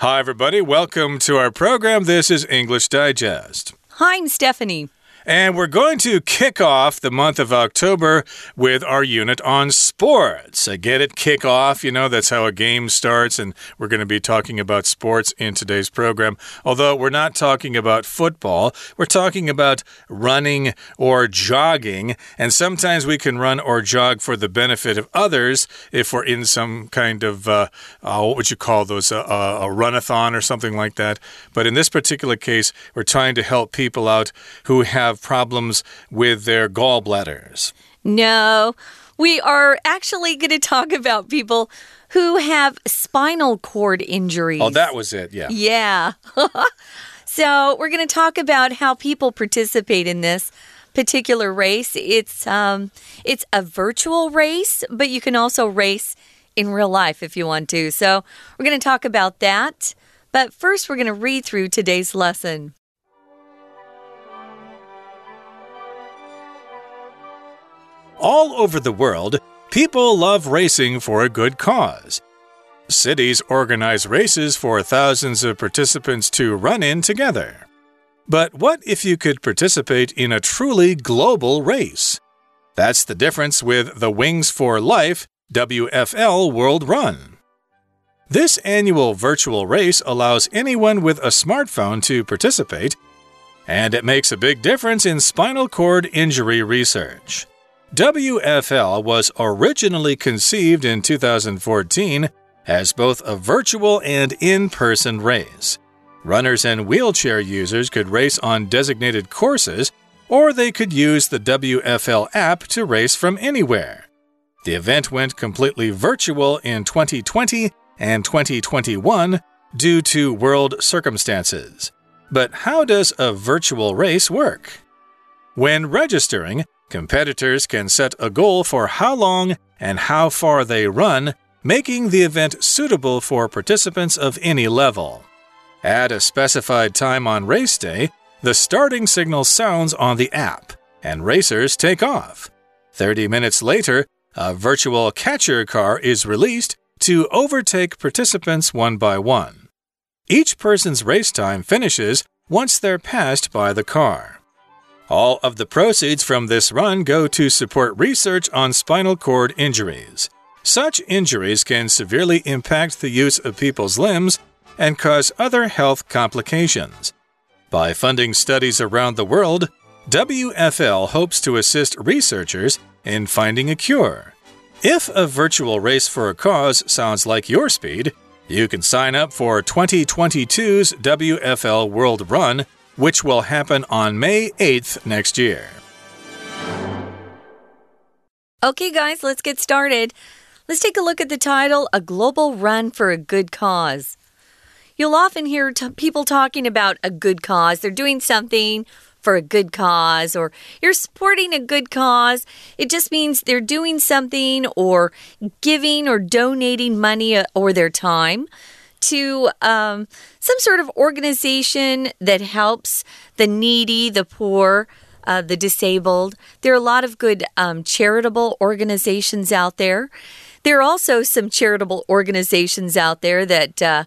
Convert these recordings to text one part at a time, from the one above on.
Hi, everybody. Welcome to our program. This is English Digest. Hi, I'm Stephanie. And we're going to kick off the month of October with our unit on sports. I get it, kick off. You know, that's how a game starts. And we're going to be talking about sports in today's program. Although we're not talking about football, we're talking about running or jogging. And sometimes we can run or jog for the benefit of others if we're in some kind of, uh, uh, what would you call those, uh, uh a runathon or something like that. But in this particular case, we're trying to help people out who have have problems with their gallbladders. No, we are actually going to talk about people who have spinal cord injuries. Oh, that was it, yeah. Yeah. so, we're going to talk about how people participate in this particular race. It's um it's a virtual race, but you can also race in real life if you want to. So, we're going to talk about that. But first, we're going to read through today's lesson. All over the world, people love racing for a good cause. Cities organize races for thousands of participants to run in together. But what if you could participate in a truly global race? That's the difference with the Wings for Life WFL World Run. This annual virtual race allows anyone with a smartphone to participate, and it makes a big difference in spinal cord injury research. WFL was originally conceived in 2014 as both a virtual and in person race. Runners and wheelchair users could race on designated courses, or they could use the WFL app to race from anywhere. The event went completely virtual in 2020 and 2021 due to world circumstances. But how does a virtual race work? When registering, Competitors can set a goal for how long and how far they run, making the event suitable for participants of any level. At a specified time on race day, the starting signal sounds on the app, and racers take off. 30 minutes later, a virtual catcher car is released to overtake participants one by one. Each person's race time finishes once they're passed by the car. All of the proceeds from this run go to support research on spinal cord injuries. Such injuries can severely impact the use of people's limbs and cause other health complications. By funding studies around the world, WFL hopes to assist researchers in finding a cure. If a virtual race for a cause sounds like your speed, you can sign up for 2022's WFL World Run which will happen on May 8th next year. Okay, guys, let's get started. Let's take a look at the title A Global Run for a Good Cause. You'll often hear people talking about a good cause. They're doing something for a good cause or you're supporting a good cause. It just means they're doing something or giving or donating money uh, or their time to um, some sort of organization that helps the needy, the poor. Uh, the disabled. There are a lot of good um, charitable organizations out there. There are also some charitable organizations out there that uh,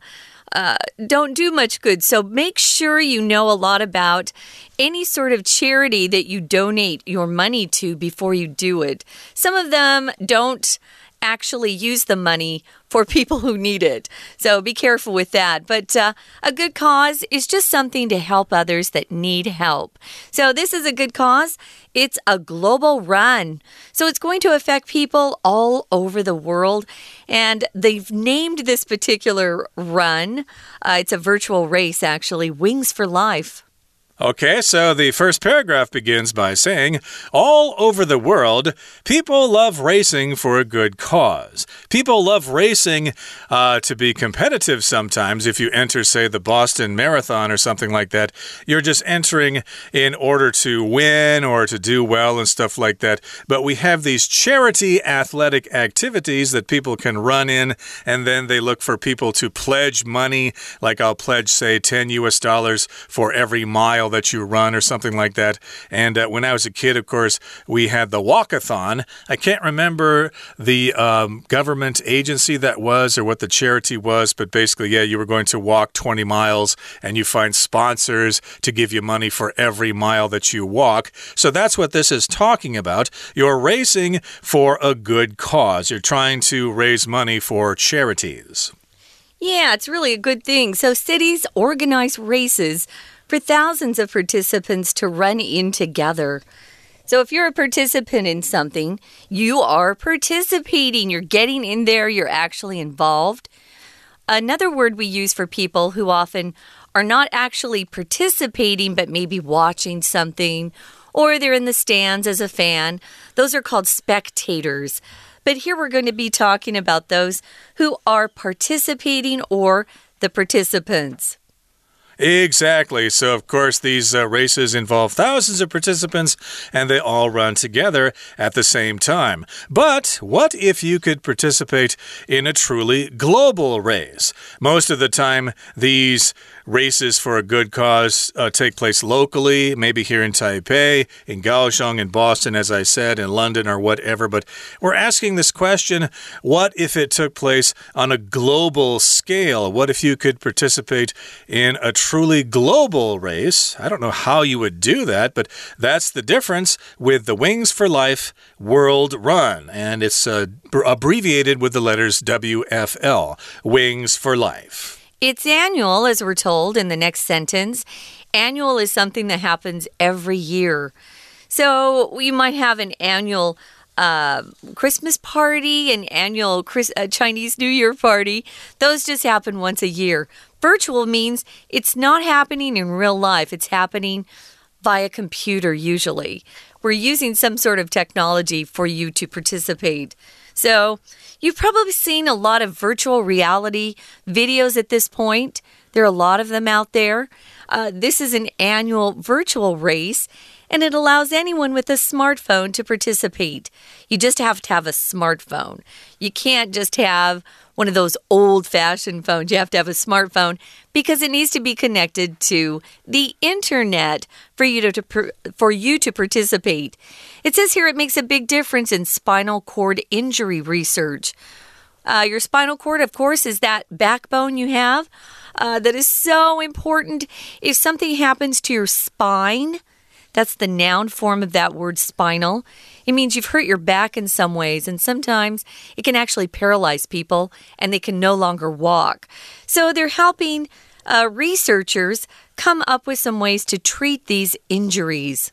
uh, don't do much good. So make sure you know a lot about any sort of charity that you donate your money to before you do it. Some of them don't actually use the money for people who need it. So be careful with that. But uh, a good cause is just something to help others that need help. So this is a good cause. It's a global run. So it's going to affect people all over the world. And they've named this particular run, uh, it's a virtual race actually, Wings for Life. Okay, so the first paragraph begins by saying, All over the world, people love racing for a good cause. People love racing uh, to be competitive sometimes. If you enter, say, the Boston Marathon or something like that, you're just entering in order to win or to do well and stuff like that. But we have these charity athletic activities that people can run in, and then they look for people to pledge money. Like I'll pledge, say, 10 US dollars for every mile that you run or something like that. And uh, when I was a kid, of course, we had the walkathon. I can't remember the um, government agency that was or what the charity was, but basically, yeah, you were going to walk 20 miles and you find sponsors to give you money for every mile that you walk. So that's what this is talking about. You're racing for a good cause. You're trying to raise money for charities. Yeah, it's really a good thing. So, cities organize races for thousands of participants to run in together. So, if you're a participant in something, you are participating. You're getting in there, you're actually involved. Another word we use for people who often are not actually participating, but maybe watching something, or they're in the stands as a fan, those are called spectators. But here we're going to be talking about those who are participating or the participants. Exactly. So, of course, these uh, races involve thousands of participants and they all run together at the same time. But what if you could participate in a truly global race? Most of the time, these races for a good cause uh, take place locally, maybe here in Taipei, in Kaohsiung, in Boston, as I said, in London or whatever. But we're asking this question what if it took place on a global scale? What if you could participate in a truly global race? I don't know how you would do that, but that's the difference with the Wings for Life World Run. And it's uh, abbreviated with the letters WFL, Wings for Life. It's annual, as we're told in the next sentence. Annual is something that happens every year. So we might have an annual uh, Christmas party, an annual Chris, uh, Chinese New Year party. Those just happen once a year. Virtual means it's not happening in real life, it's happening via computer, usually. We're using some sort of technology for you to participate. So, you've probably seen a lot of virtual reality videos at this point. There are a lot of them out there. Uh, this is an annual virtual race, and it allows anyone with a smartphone to participate. You just have to have a smartphone. You can't just have one of those old fashioned phones. You have to have a smartphone because it needs to be connected to the internet for you to, to, for you to participate. It says here it makes a big difference in spinal cord injury research. Uh, your spinal cord, of course, is that backbone you have uh, that is so important. If something happens to your spine, that's the noun form of that word spinal. It means you've hurt your back in some ways, and sometimes it can actually paralyze people and they can no longer walk. So they're helping uh, researchers come up with some ways to treat these injuries.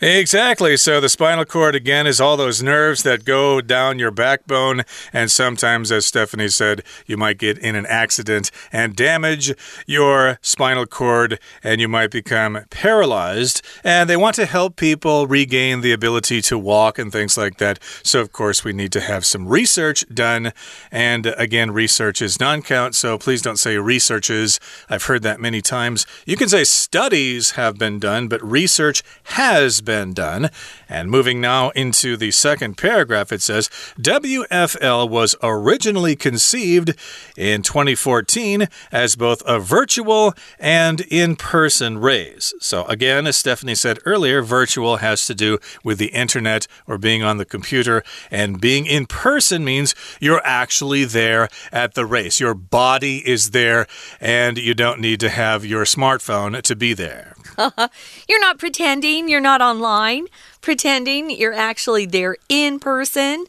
Exactly. So the spinal cord, again, is all those nerves that go down your backbone. And sometimes, as Stephanie said, you might get in an accident and damage your spinal cord and you might become paralyzed. And they want to help people regain the ability to walk and things like that. So, of course, we need to have some research done. And again, research is non count. So please don't say researches. I've heard that many times. You can say studies have been done, but research has been done. And moving now into the second paragraph, it says WFL was originally conceived in 2014 as both a virtual and in person race. So, again, as Stephanie said earlier, virtual has to do with the internet or being on the computer, and being in person means you're actually there at the race. Your body is there, and you don't need to have your smartphone to be there. you're not pretending, you're not online, pretending you're actually there in person.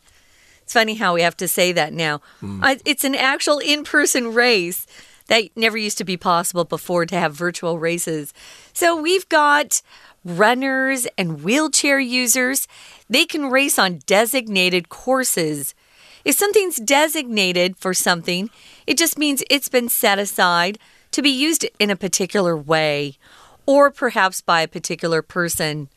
It's funny how we have to say that now. Mm. It's an actual in person race that never used to be possible before to have virtual races. So we've got runners and wheelchair users. They can race on designated courses. If something's designated for something, it just means it's been set aside to be used in a particular way or perhaps by a particular person.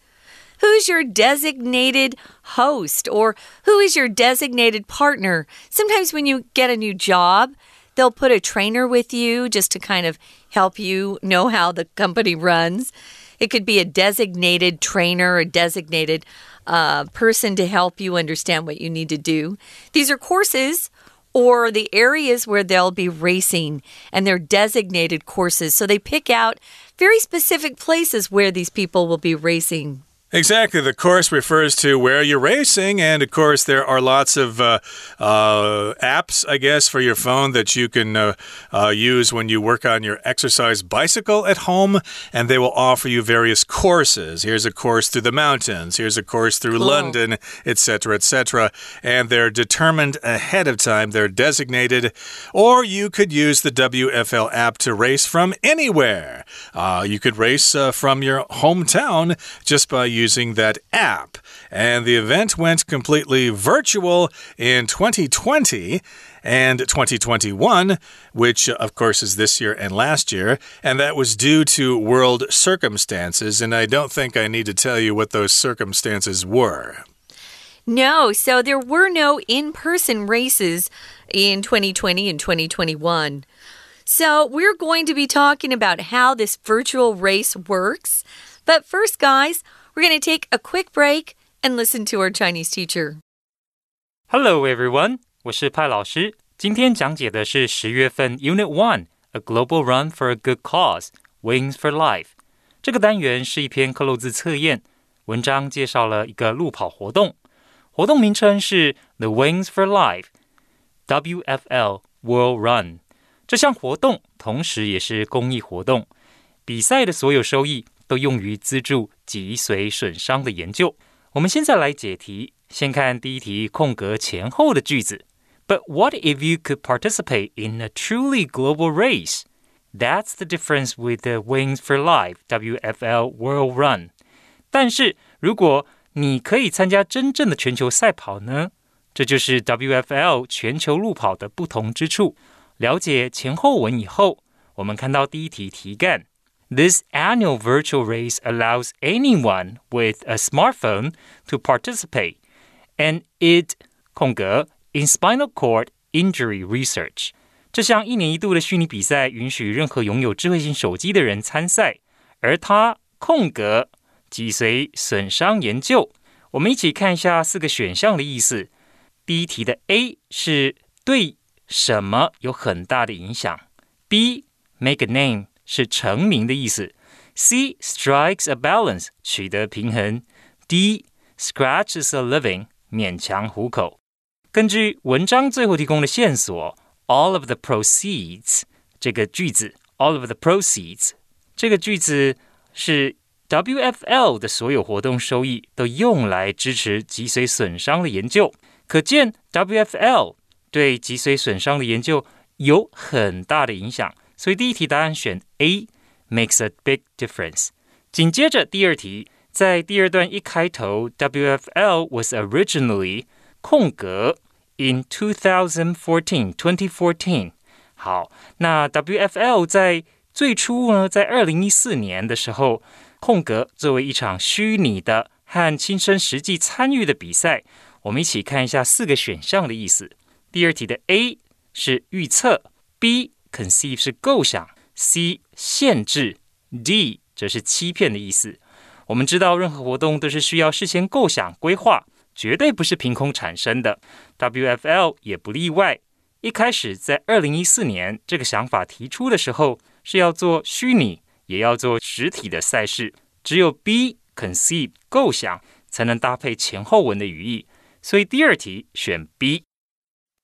Who's your designated host or who is your designated partner? Sometimes when you get a new job, they'll put a trainer with you just to kind of help you know how the company runs. It could be a designated trainer, a designated uh, person to help you understand what you need to do. These are courses or the areas where they'll be racing and they're designated courses. So they pick out very specific places where these people will be racing. Exactly. The course refers to where you're racing. And of course, there are lots of uh, uh, apps, I guess, for your phone that you can uh, uh, use when you work on your exercise bicycle at home. And they will offer you various courses. Here's a course through the mountains, here's a course through cool. London, etc., etc. And they're determined ahead of time, they're designated. Or you could use the WFL app to race from anywhere. Uh, you could race uh, from your hometown just by using using that app. And the event went completely virtual in 2020 and 2021, which uh, of course is this year and last year, and that was due to world circumstances. And I don't think I need to tell you what those circumstances were. No, so there were no in person races in 2020 and 2021. So, we're going to be talking about how this virtual race works. But first, guys, we're going to take a quick break and listen to our Chinese teacher. Hello, everyone. 我是派老师。今天讲解的是十月份 Unit One A Global Run for a Good Cause Wings for Life 这个单元是一篇克漏字测验，文章介绍了一个路跑活动，活动名称是 The Wings for Life WFL World Run。这项活动同时也是公益活动，比赛的所有收益 都用于资助脊髓损伤的研究。我们现在来解题，先看第一题空格前后的句子。But what if you could participate in a truly global race? That's the difference with the Wings for Life WFL World Run. 但是如果你可以参加真正的全球赛跑呢？这就是 WFL 全球路跑的不同之处。了解前后文以后，我们看到第一题题干。 This annual virtual race allows anyone with a smartphone to participate, and it 空格 in spinal cord injury research。这项一年一度的虚拟比赛允许任何拥有智慧型手机的人参赛，而它空格脊髓损伤研究。我们一起看一下四个选项的意思。第一题的 A 是对什么有很大的影响？B make a name 是成名的意思。C strikes a balance，取得平衡。D scratches a living，勉强糊口。根据文章最后提供的线索，all of the proceeds 这个句子，all of the proceeds 这个句子是 WFL 的所有活动收益都用来支持脊髓损伤的研究。可见 WFL 对脊髓损伤的研究有很大的影响。 所以第一题答案选 A makes a big difference。紧接着第二题，在第二段一开头，WFL was originally 空格 in 2014 2014。好，那 WFL 在最初呢，在二零一四年的时候，空格作为一场虚拟的和亲身实际参与的比赛，我们一起看一下四个选项的意思。第二题的 A 是预测，B。Conceive 是构想，C 限制，D 则是欺骗的意思。我们知道，任何活动都是需要事先构想、规划，绝对不是凭空产生的。WFL 也不例外。一开始在二零一四年这个想法提出的时候，是要做虚拟，也要做实体的赛事。只有 B conceive 构想，才能搭配前后文的语义。所以第二题选 B。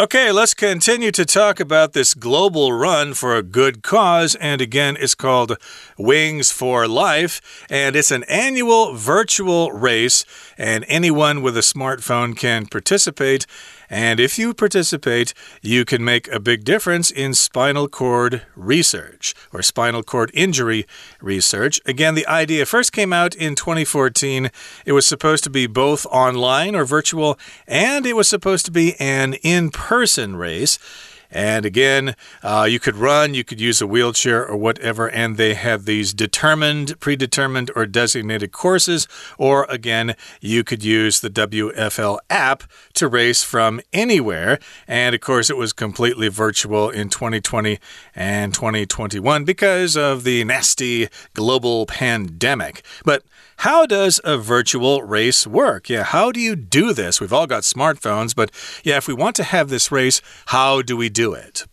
Okay, let's continue to talk about this global run for a good cause. And again, it's called Wings for Life. And it's an annual virtual race, and anyone with a smartphone can participate. And if you participate, you can make a big difference in spinal cord research or spinal cord injury research. Again, the idea first came out in 2014. It was supposed to be both online or virtual, and it was supposed to be an in person race. And again, uh, you could run, you could use a wheelchair or whatever, and they have these determined, predetermined, or designated courses. Or again, you could use the WFL app to race from anywhere. And of course, it was completely virtual in 2020 and 2021 because of the nasty global pandemic. But how does a virtual race work? Yeah, how do you do this? We've all got smartphones, but yeah, if we want to have this race, how do we do it?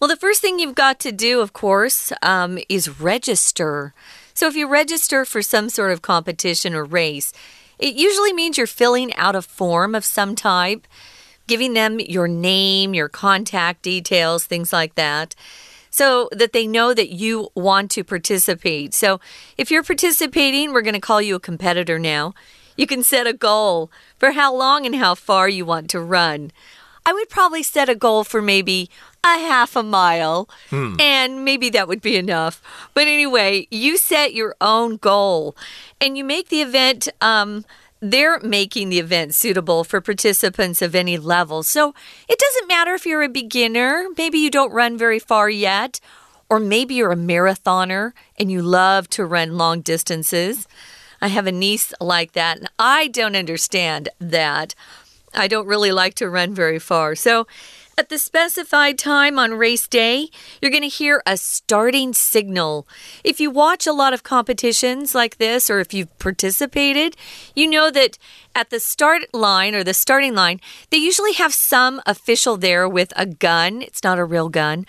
Well, the first thing you've got to do, of course, um, is register. So if you register for some sort of competition or race, it usually means you're filling out a form of some type, giving them your name, your contact details, things like that so that they know that you want to participate. So if you're participating, we're going to call you a competitor now. You can set a goal for how long and how far you want to run. I would probably set a goal for maybe a half a mile, hmm. and maybe that would be enough. But anyway, you set your own goal and you make the event. Um, they're making the event suitable for participants of any level. So it doesn't matter if you're a beginner, maybe you don't run very far yet, or maybe you're a marathoner and you love to run long distances. I have a niece like that, and I don't understand that. I don't really like to run very far. So at the specified time on race day, you're going to hear a starting signal. If you watch a lot of competitions like this, or if you've participated, you know that at the start line or the starting line, they usually have some official there with a gun. It's not a real gun.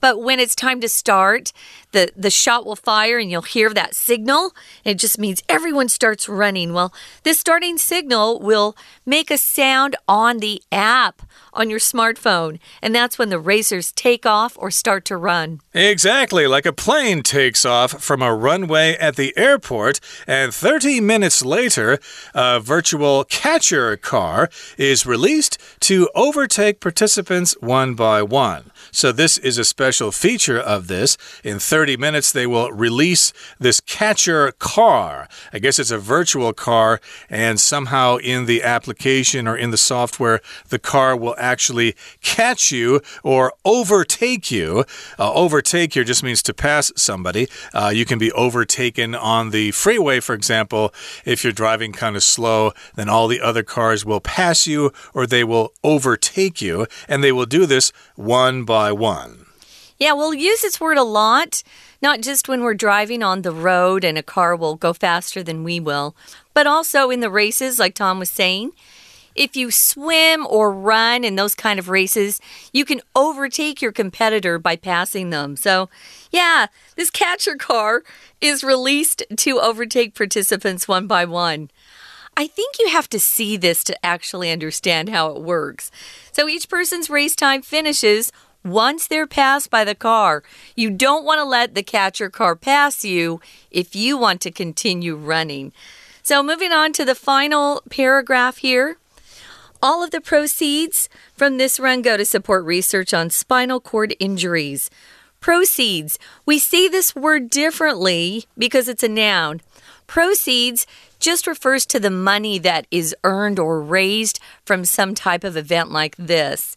But when it's time to start, the, the shot will fire and you'll hear that signal. It just means everyone starts running. Well, this starting signal will make a sound on the app on your smartphone, and that's when the racers take off or start to run. Exactly, like a plane takes off from a runway at the airport, and 30 minutes later, a virtual catcher car is released to overtake participants one by one. So, this is a special feature of this. In 30 minutes, they will release this catcher car. I guess it's a virtual car, and somehow in the application or in the software, the car will actually catch you or overtake you. Uh, overtake here just means to pass somebody. Uh, you can be overtaken on the freeway, for example. If you're driving kind of slow, then all the other cars will pass you or they will overtake you, and they will do this one by one. Yeah, we'll use this word a lot, not just when we're driving on the road and a car will go faster than we will, but also in the races, like Tom was saying. If you swim or run in those kind of races, you can overtake your competitor by passing them. So, yeah, this catcher car is released to overtake participants one by one. I think you have to see this to actually understand how it works. So each person's race time finishes once they're passed by the car. You don't want to let the catcher car pass you if you want to continue running. So, moving on to the final paragraph here. All of the proceeds from this run go to support research on spinal cord injuries. Proceeds. We see this word differently because it's a noun. Proceeds just refers to the money that is earned or raised from some type of event like this.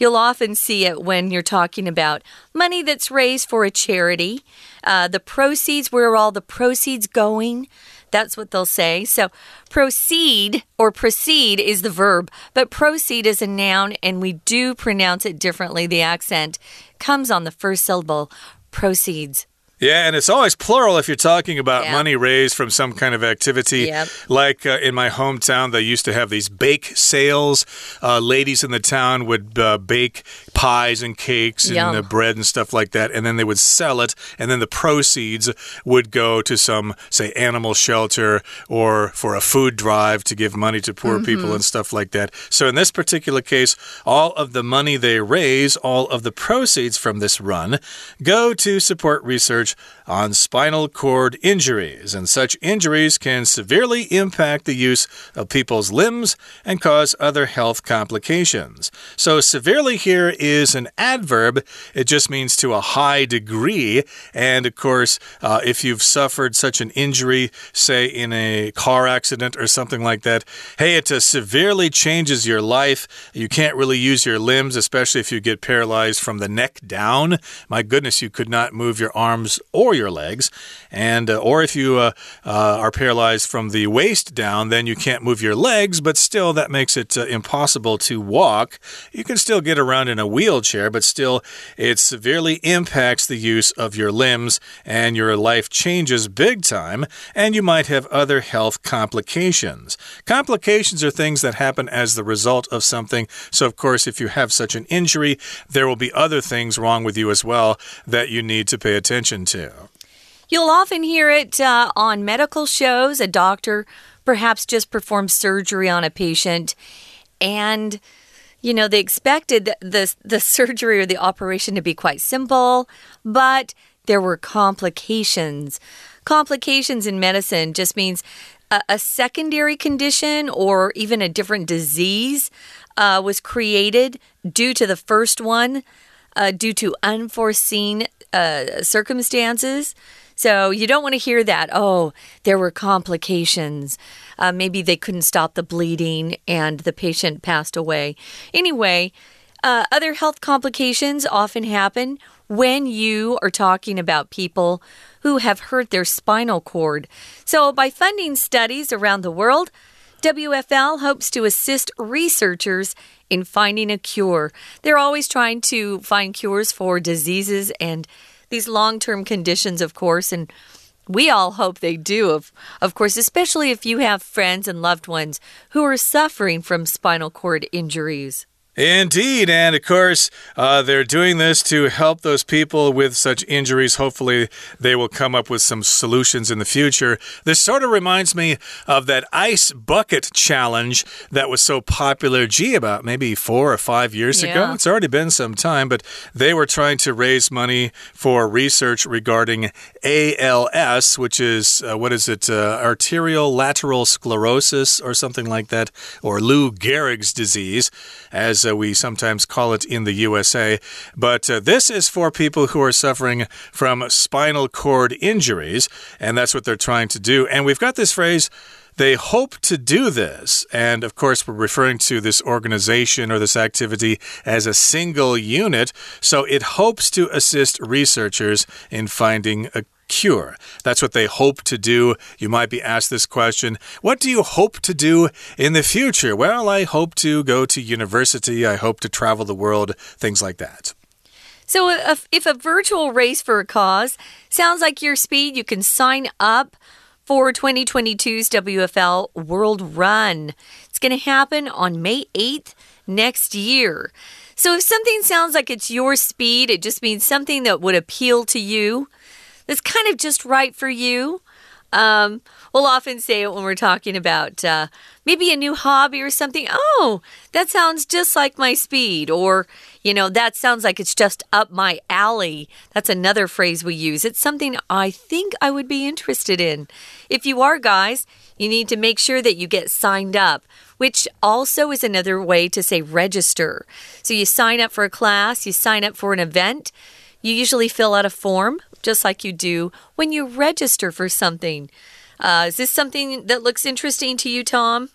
You'll often see it when you're talking about money that's raised for a charity. Uh, the proceeds, where are all the proceeds going? That's what they'll say. So, proceed or proceed is the verb, but proceed is a noun, and we do pronounce it differently. The accent comes on the first syllable proceeds. Yeah, and it's always plural if you're talking about yeah. money raised from some kind of activity. Yep. Like uh, in my hometown, they used to have these bake sales. Uh, ladies in the town would uh, bake pies and cakes and uh, bread and stuff like that, and then they would sell it, and then the proceeds would go to some, say, animal shelter or for a food drive to give money to poor mm -hmm. people mm-hmm. and stuff like that. So in this particular case, all of the money they raise, all of the proceeds from this run, go to support research research on spinal cord injuries, and such injuries can severely impact the use of people's limbs and cause other health complications. So, severely here is an adverb, it just means to a high degree. And of course, uh, if you've suffered such an injury, say in a car accident or something like that, hey, it uh, severely changes your life. You can't really use your limbs, especially if you get paralyzed from the neck down. My goodness, you could not move your arms or your legs. And, uh, or if you uh, uh, are paralyzed from the waist down, then you can't move your legs, but still that makes it uh, impossible to walk. You can still get around in a wheelchair, but still it severely impacts the use of your limbs and your life changes big time, and you might have other health complications. Complications are things that happen as the result of something. So, of course, if you have such an injury, there will be other things wrong with you as well that you need to pay attention to. You'll often hear it uh, on medical shows. A doctor perhaps just performed surgery on a patient and you know, they expected the, the, the surgery or the operation to be quite simple, but there were complications. Complications in medicine just means a, a secondary condition or even a different disease uh, was created due to the first one, uh, due to unforeseen uh, circumstances. So you don't want to hear that. Oh, there were complications. Uh, maybe they couldn't stop the bleeding and the patient passed away. Anyway, uh, other health complications often happen when you are talking about people who have hurt their spinal cord. So, by funding studies around the world, WFL hopes to assist researchers in finding a cure. They're always trying to find cures for diseases and these long term conditions, of course, and we all hope they do, of, of course, especially if you have friends and loved ones who are suffering from spinal cord injuries. Indeed. And of course, uh, they're doing this to help those people with such injuries. Hopefully, they will come up with some solutions in the future. This sort of reminds me of that ice bucket challenge that was so popular, gee, about maybe four or five years Yeah. ago. It's already been some time, but they were trying to raise money for research regarding ALS, which is, uh, what is it, uh, arterial lateral sclerosis or something like that, or Lou Gehrig's disease, as uh, we sometimes call it in the USA. But uh, this is for people who are suffering from spinal cord injuries, and that's what they're trying to do. And we've got this phrase. They hope to do this. And of course, we're referring to this organization or this activity as a single unit. So it hopes to assist researchers in finding a cure. That's what they hope to do. You might be asked this question What do you hope to do in the future? Well, I hope to go to university, I hope to travel the world, things like that. So, uh, if, if a virtual race for a cause sounds like your speed, you can sign up for 2022's WFL World Run. It's going to happen on May 8th next year. So, if something sounds like it's your speed, it just means something that would appeal to you, that's kind of just right for you. Um, we'll often say it when we're talking about uh, maybe a new hobby or something. Oh, that sounds just like my speed. Or, you know, that sounds like it's just up my alley. That's another phrase we use. It's something I think I would be interested in. If you are, guys, you need to make sure that you get signed up, which also is another way to say register. So you sign up for a class, you sign up for an event. You usually fill out a form, just like you do when you register for something. Uh, is this something that looks interesting to you, Tom?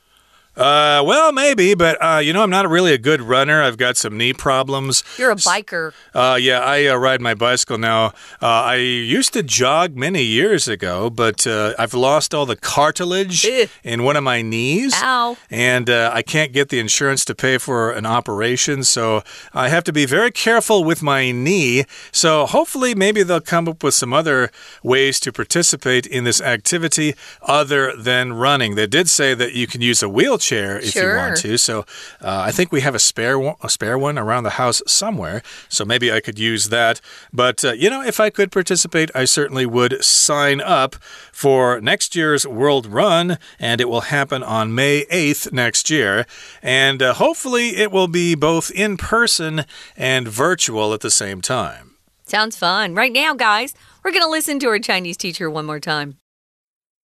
Uh, well, maybe, but uh, you know, I'm not really a good runner. I've got some knee problems. You're a biker. Uh, yeah, I uh, ride my bicycle now. Uh, I used to jog many years ago, but uh, I've lost all the cartilage Ugh. in one of my knees. Ow. And uh, I can't get the insurance to pay for an operation, so I have to be very careful with my knee. So hopefully, maybe they'll come up with some other ways to participate in this activity other than running. They did say that you can use a wheelchair if you want Sure. to. So uh, I think we have a spare one, a spare one around the house somewhere. So maybe I could use that. But uh, you know, if I could participate, I certainly would sign up for next year's World Run, and it will happen on May 8th next year. And uh, hopefully, it will be both in person and virtual at the same time. Sounds fun. Right now, guys, we're going to listen to our Chinese teacher one more time.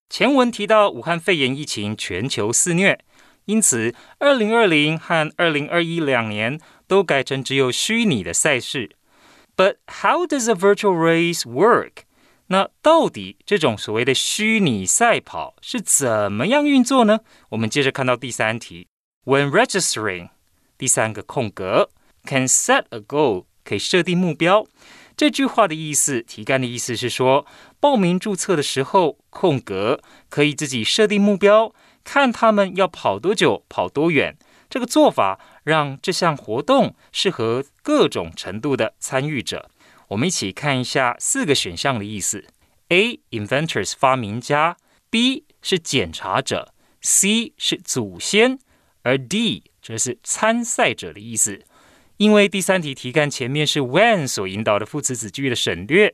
前文提到武汉肺炎疫情全球肆虐， 因此二零二零和二零二一两年都改成只有虚拟的赛事。But how does a virtual race work？那到底这种所谓的虚拟赛跑是怎么样运作呢？我们接着看到第三题，When registering，第三个空格，can set a goal，可以设定目标。这句话的意思，题干的意思是说，报名注册的时候，空格可以自己设定目标，看他们要跑多久、跑多远。这个做法让这项活动适合各种程度的参与者。我们一起看一下四个选项的意思：A. inventors 发明家；B. 是检查者；C. 是祖先；而 D. 则是参赛者的意思。因为第三题题干前面是 when 所引导的副词子句的省略，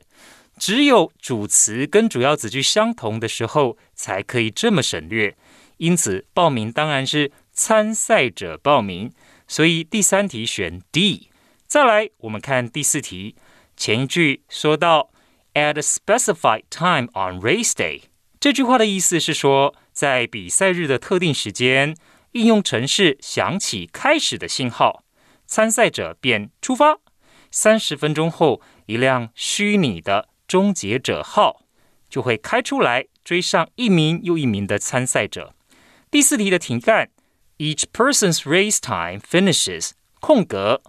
只有主词跟主要子句相同的时候才可以这么省略。因此，报名当然是参赛者报名，所以第三题选 D。再来，我们看第四题，前一句说到 at a specified time on race day，这句话的意思是说，在比赛日的特定时间，应用程式响起开始的信号。参赛者便出发。三十分钟后，一辆虚拟的终结者号就会开出来，追上一名又一名的参赛者。第四题的题干：Each person's race time finishes 空格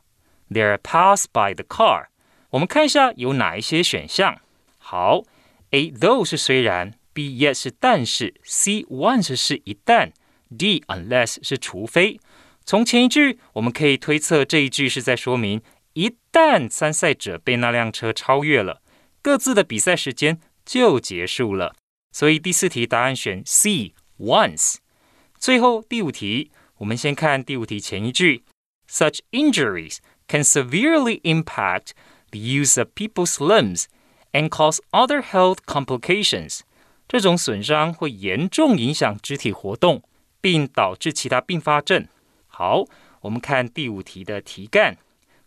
They're passed by the car。我们看一下有哪一些选项。好，A though 是虽然，B yes 是但是，C once 是一旦，D unless 是除非。从前一句，我们可以推测这一句是在说明，一旦参赛者被那辆车超越了，各自的比赛时间就结束了。所以第四题答案选 C once。 最后第五题，我们先看第五题前一句：Such injuries can severely impact the use of people's limbs and cause other health complications。这种损伤会严重影响肢体活动，并导致其他并发症。好，我们看第五题的题干，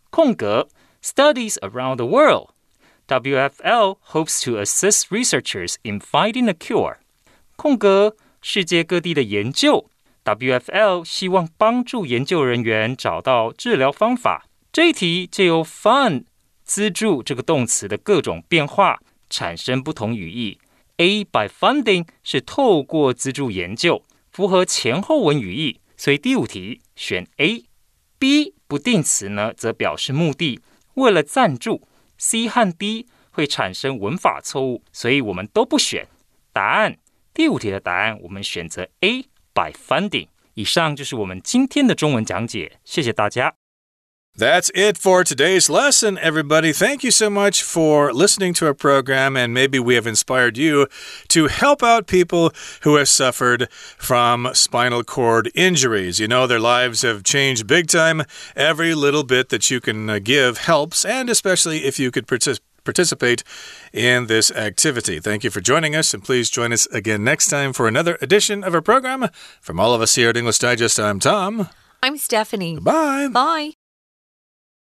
空格 Studies around the world. WFL hopes to assist researchers in finding a cure. 空格 世界各地的研究，WFL 希望帮助研究人员找到治疗方法。这一题借由 fund 资助这个动词的各种变化，产生不同语义。A by funding 是透过资助研究，符合前后文语义。所以第五题选 A，B 不定词呢，则表示目的，为了赞助。C 和 D 会产生文法错误，所以我们都不选。答案第五题的答案，我们选择 A by funding。以上就是我们今天的中文讲解，谢谢大家。That's it for today's lesson, everybody. Thank you so much for listening to our program, and maybe we have inspired you to help out people who have suffered from spinal cord injuries. You know, their lives have changed big time. Every little bit that you can uh, give helps, and especially if you could participate participate in this activity. Thank you for joining us, and please join us again next time for another edition of our program. From all of us here at English Digest, I'm Tom. I'm Stephanie. Bye. Bye.